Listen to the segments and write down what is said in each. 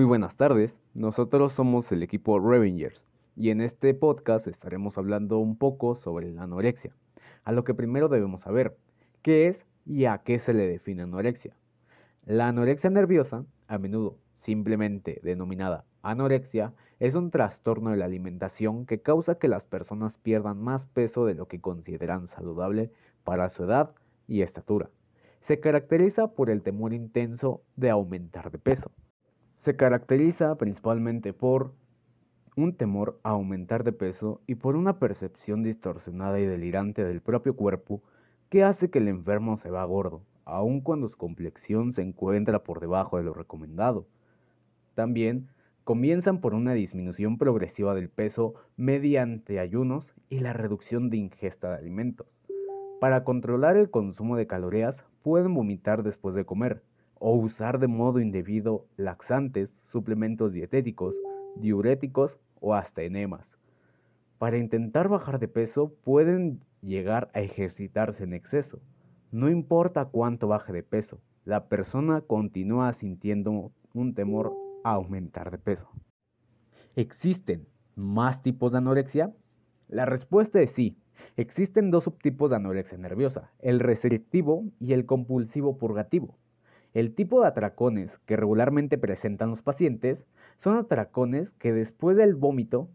Muy buenas tardes, nosotros somos el equipo Revengers y en este podcast estaremos hablando un poco sobre la anorexia, a lo que primero debemos saber, qué es y a qué se le define anorexia. La anorexia nerviosa, a menudo simplemente denominada anorexia, es un trastorno de la alimentación que causa que las personas pierdan más peso de lo que consideran saludable para su edad y estatura. Se caracteriza por el temor intenso de aumentar de peso se caracteriza principalmente por un temor a aumentar de peso y por una percepción distorsionada y delirante del propio cuerpo que hace que el enfermo se vea gordo, aun cuando su complexión se encuentra por debajo de lo recomendado. También comienzan por una disminución progresiva del peso mediante ayunos y la reducción de ingesta de alimentos. Para controlar el consumo de calorías pueden vomitar después de comer, o usar de modo indebido laxantes, suplementos dietéticos, diuréticos o hasta enemas. Para intentar bajar de peso pueden llegar a ejercitarse en exceso. No importa cuánto baje de peso, la persona continúa sintiendo un temor a aumentar de peso. ¿Existen más tipos de anorexia? La respuesta es sí. Existen dos subtipos de anorexia nerviosa, el restrictivo y el compulsivo purgativo. El tipo de atracones que regularmente presentan los pacientes son atracones que después del vómito,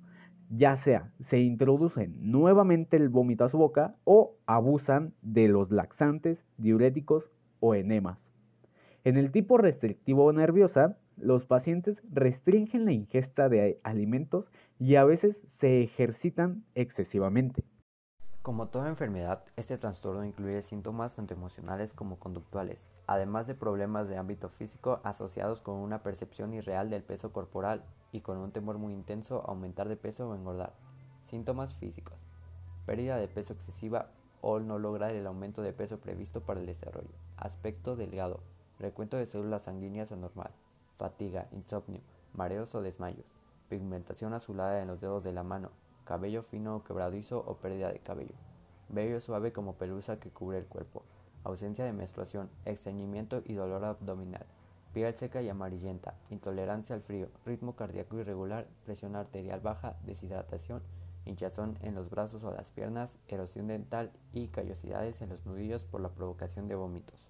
ya sea se introducen nuevamente el vómito a su boca o abusan de los laxantes, diuréticos o enemas. En el tipo restrictivo nerviosa, los pacientes restringen la ingesta de alimentos y a veces se ejercitan excesivamente. Como toda enfermedad, este trastorno incluye síntomas tanto emocionales como conductuales, además de problemas de ámbito físico asociados con una percepción irreal del peso corporal y con un temor muy intenso a aumentar de peso o engordar. Síntomas físicos. Pérdida de peso excesiva o no lograr el aumento de peso previsto para el desarrollo. Aspecto delgado. Recuento de células sanguíneas anormal. Fatiga, insomnio, mareos o desmayos. Pigmentación azulada en los dedos de la mano, cabello fino o quebradizo o pérdida de cabello, vello suave como pelusa que cubre el cuerpo, ausencia de menstruación, estreñimiento y dolor abdominal, piel seca y amarillenta, intolerancia al frío, ritmo cardíaco irregular, presión arterial baja, deshidratación, hinchazón en los brazos o las piernas, erosión dental y callosidades en los nudillos por la provocación de vómitos.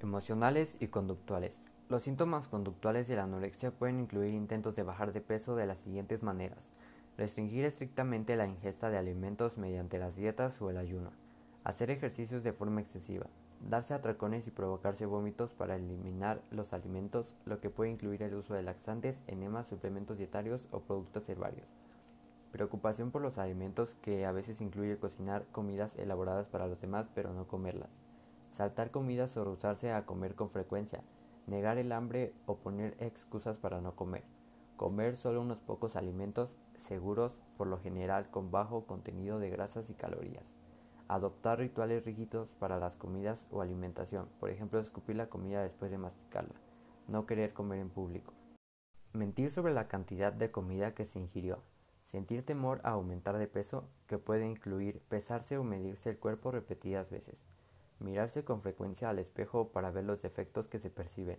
Emocionales y conductuales. Los síntomas conductuales de la anorexia pueden incluir intentos de bajar de peso de las siguientes maneras. Restringir estrictamente la ingesta de alimentos mediante las dietas o el ayuno. Hacer ejercicios de forma excesiva. Darse atracones y provocarse vómitos para eliminar los alimentos, lo que puede incluir el uso de laxantes, enemas, suplementos dietarios o productos herbarios. Preocupación por los alimentos que a veces incluye cocinar comidas elaboradas para los demás pero no comerlas. Saltar comidas o rehusarse a comer con frecuencia. Negar el hambre o poner excusas para no comer. Comer solo unos pocos alimentos seguros, por lo general con bajo contenido de grasas y calorías. Adoptar rituales rígidos para las comidas o alimentación, por ejemplo, escupir la comida después de masticarla. No querer comer en público. Mentir sobre la cantidad de comida que se ingirió. Sentir temor a aumentar de peso, que puede incluir pesarse o medirse el cuerpo repetidas veces. Mirarse con frecuencia al espejo para ver los defectos que se perciben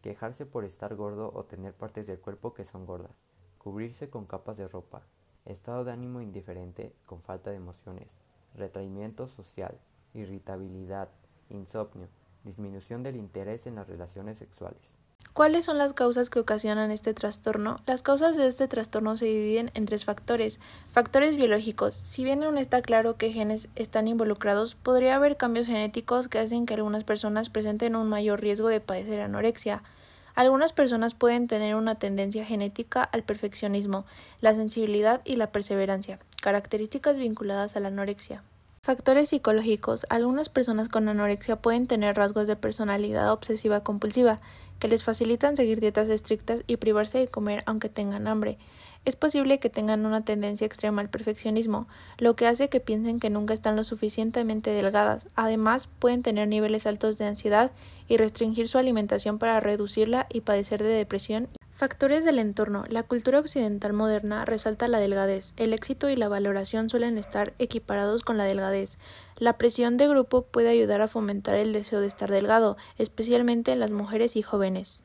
quejarse por estar gordo o tener partes del cuerpo que son gordas, cubrirse con capas de ropa, estado de ánimo indiferente con falta de emociones, retraimiento social, irritabilidad, insomnio, disminución del interés en las relaciones sexuales. ¿Cuáles son las causas que ocasionan este trastorno? Las causas de este trastorno se dividen en tres factores. Factores biológicos. Si bien aún está claro que genes están involucrados, podría haber cambios genéticos que hacen que algunas personas presenten un mayor riesgo de padecer anorexia. Algunas personas pueden tener una tendencia genética al perfeccionismo, la sensibilidad y la perseverancia, características vinculadas a la anorexia. Factores psicológicos. Algunas personas con anorexia pueden tener rasgos de personalidad obsesiva compulsiva, que les facilitan seguir dietas estrictas y privarse de comer aunque tengan hambre. Es posible que tengan una tendencia extrema al perfeccionismo, lo que hace que piensen que nunca están lo suficientemente delgadas. Además, pueden tener niveles altos de ansiedad y restringir su alimentación para reducirla y padecer de depresión Factores del entorno. La cultura occidental moderna resalta la delgadez. El éxito y la valoración suelen estar equiparados con la delgadez. La presión de grupo puede ayudar a fomentar el deseo de estar delgado, especialmente en las mujeres y jóvenes.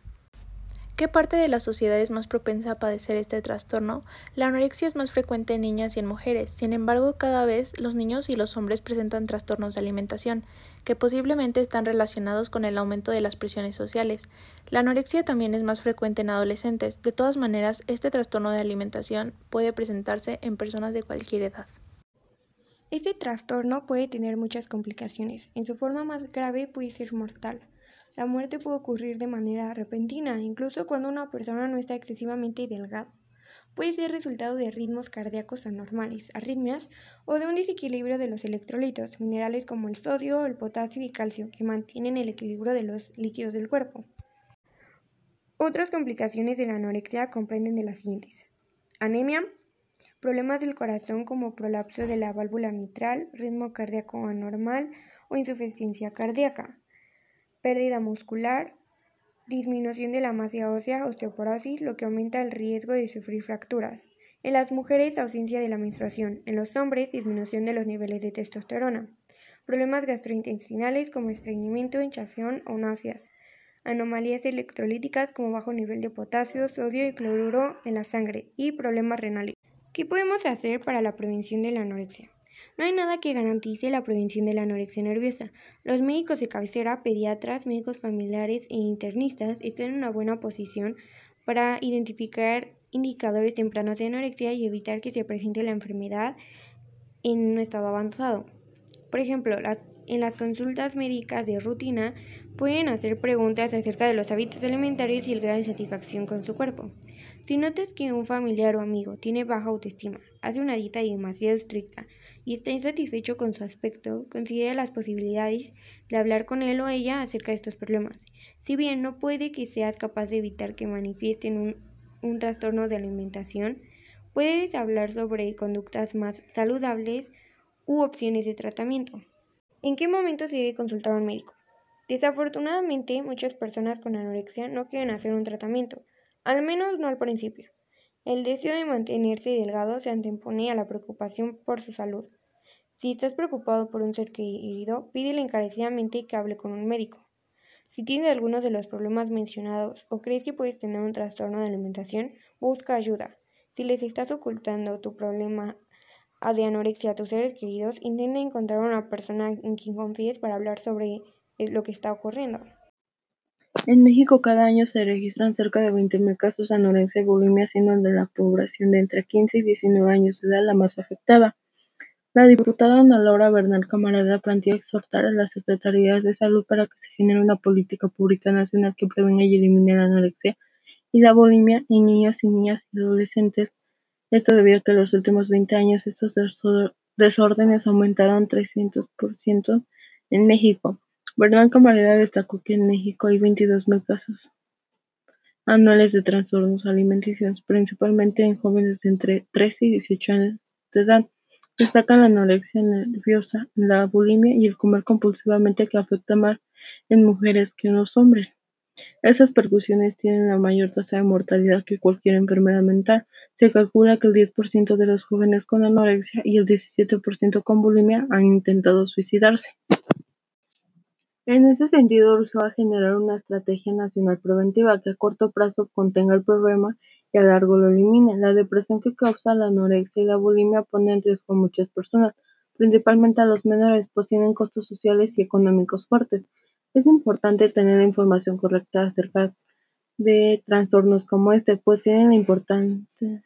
¿Qué parte de la sociedad es más propensa a padecer este trastorno? La anorexia es más frecuente en niñas y en mujeres. Sin embargo, cada vez los niños y los hombres presentan trastornos de alimentación, que posiblemente están relacionados con el aumento de las presiones sociales. La anorexia también es más frecuente en adolescentes. De todas maneras, este trastorno de alimentación puede presentarse en personas de cualquier edad. Este trastorno puede tener muchas complicaciones. En su forma más grave puede ser mortal. La muerte puede ocurrir de manera repentina, incluso cuando una persona no está excesivamente delgada. Puede ser resultado de ritmos cardíacos anormales, arritmias o de un desequilibrio de los electrolitos, minerales como el sodio, el potasio y calcio, que mantienen el equilibrio de los líquidos del cuerpo. Otras complicaciones de la anorexia comprenden de las siguientes: anemia, problemas del corazón como prolapso de la válvula mitral, ritmo cardíaco anormal o insuficiencia cardíaca, pérdida muscular, disminución de la masa ósea, osteoporosis, lo que aumenta el riesgo de sufrir fracturas. En las mujeres, ausencia de la menstruación. En los hombres, disminución de los niveles de testosterona. Problemas gastrointestinales como estreñimiento, hinchazón o náuseas. Anomalías electrolíticas como bajo nivel de potasio, sodio y cloruro en la sangre. Y problemas renales. ¿Qué podemos hacer para la prevención de la anorexia? No hay nada que garantice la prevención de la anorexia nerviosa. Los médicos de cabecera, pediatras, médicos familiares e internistas están en una buena posición para identificar indicadores tempranos de anorexia y evitar que se presente la enfermedad en un estado avanzado. Por ejemplo, en las consultas médicas de rutina pueden hacer preguntas acerca de los hábitos alimentarios y el grado de satisfacción con su cuerpo. Si notas que un familiar o amigo tiene baja autoestima, hace una dieta demasiado estricta, y está insatisfecho con su aspecto, considera las posibilidades de hablar con él o ella acerca de estos problemas. Si bien no puede que seas capaz de evitar que manifiesten un, un trastorno de alimentación, puedes hablar sobre conductas más saludables u opciones de tratamiento. ¿En qué momento se debe consultar a un médico? Desafortunadamente, muchas personas con anorexia no quieren hacer un tratamiento, al menos no al principio. El deseo de mantenerse delgado se antepone a la preocupación por su salud. Si estás preocupado por un ser querido, pídele encarecidamente que hable con un médico. Si tienes algunos de los problemas mencionados o crees que puedes tener un trastorno de alimentación, busca ayuda. Si les estás ocultando tu problema de anorexia a tus seres queridos, intenta encontrar una persona en quien confíes para hablar sobre lo que está ocurriendo. En México cada año se registran cerca de 20.000 casos de anorexia y bulimia, siendo de la población de entre 15 y 19 años edad la más afectada. La diputada Ana Laura Bernal Camarada planteó exhortar a las secretarías de salud para que se genere una política pública nacional que prevenga y elimine la anorexia y la bulimia en niños y niñas y adolescentes. Esto debido a que en los últimos 20 años estos desórdenes aumentaron 300% en México. Bernal Camareda destacó que en México hay mil casos anuales de trastornos alimenticios, principalmente en jóvenes de entre 13 y 18 años de edad. Destacan la anorexia nerviosa, la bulimia y el comer compulsivamente que afecta más en mujeres que en los hombres. Esas percusiones tienen la mayor tasa de mortalidad que cualquier enfermedad mental. Se calcula que el 10% de los jóvenes con anorexia y el 17% con bulimia han intentado suicidarse. En ese sentido, urgió a generar una estrategia nacional preventiva que a corto plazo contenga el problema y a largo lo elimine. La depresión que causa la anorexia y la bulimia pone en riesgo a muchas personas, principalmente a los menores, pues tienen costos sociales y económicos fuertes. Es importante tener la información correcta acerca de trastornos como este, pues tienen importantes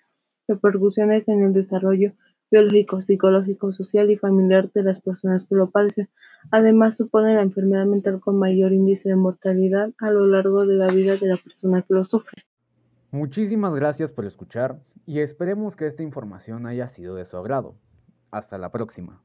repercusiones en el desarrollo biológico, psicológico, social y familiar de las personas que lo padecen. Además, supone la enfermedad mental con mayor índice de mortalidad a lo largo de la vida de la persona que lo sufre. Muchísimas gracias por escuchar y esperemos que esta información haya sido de su agrado. Hasta la próxima.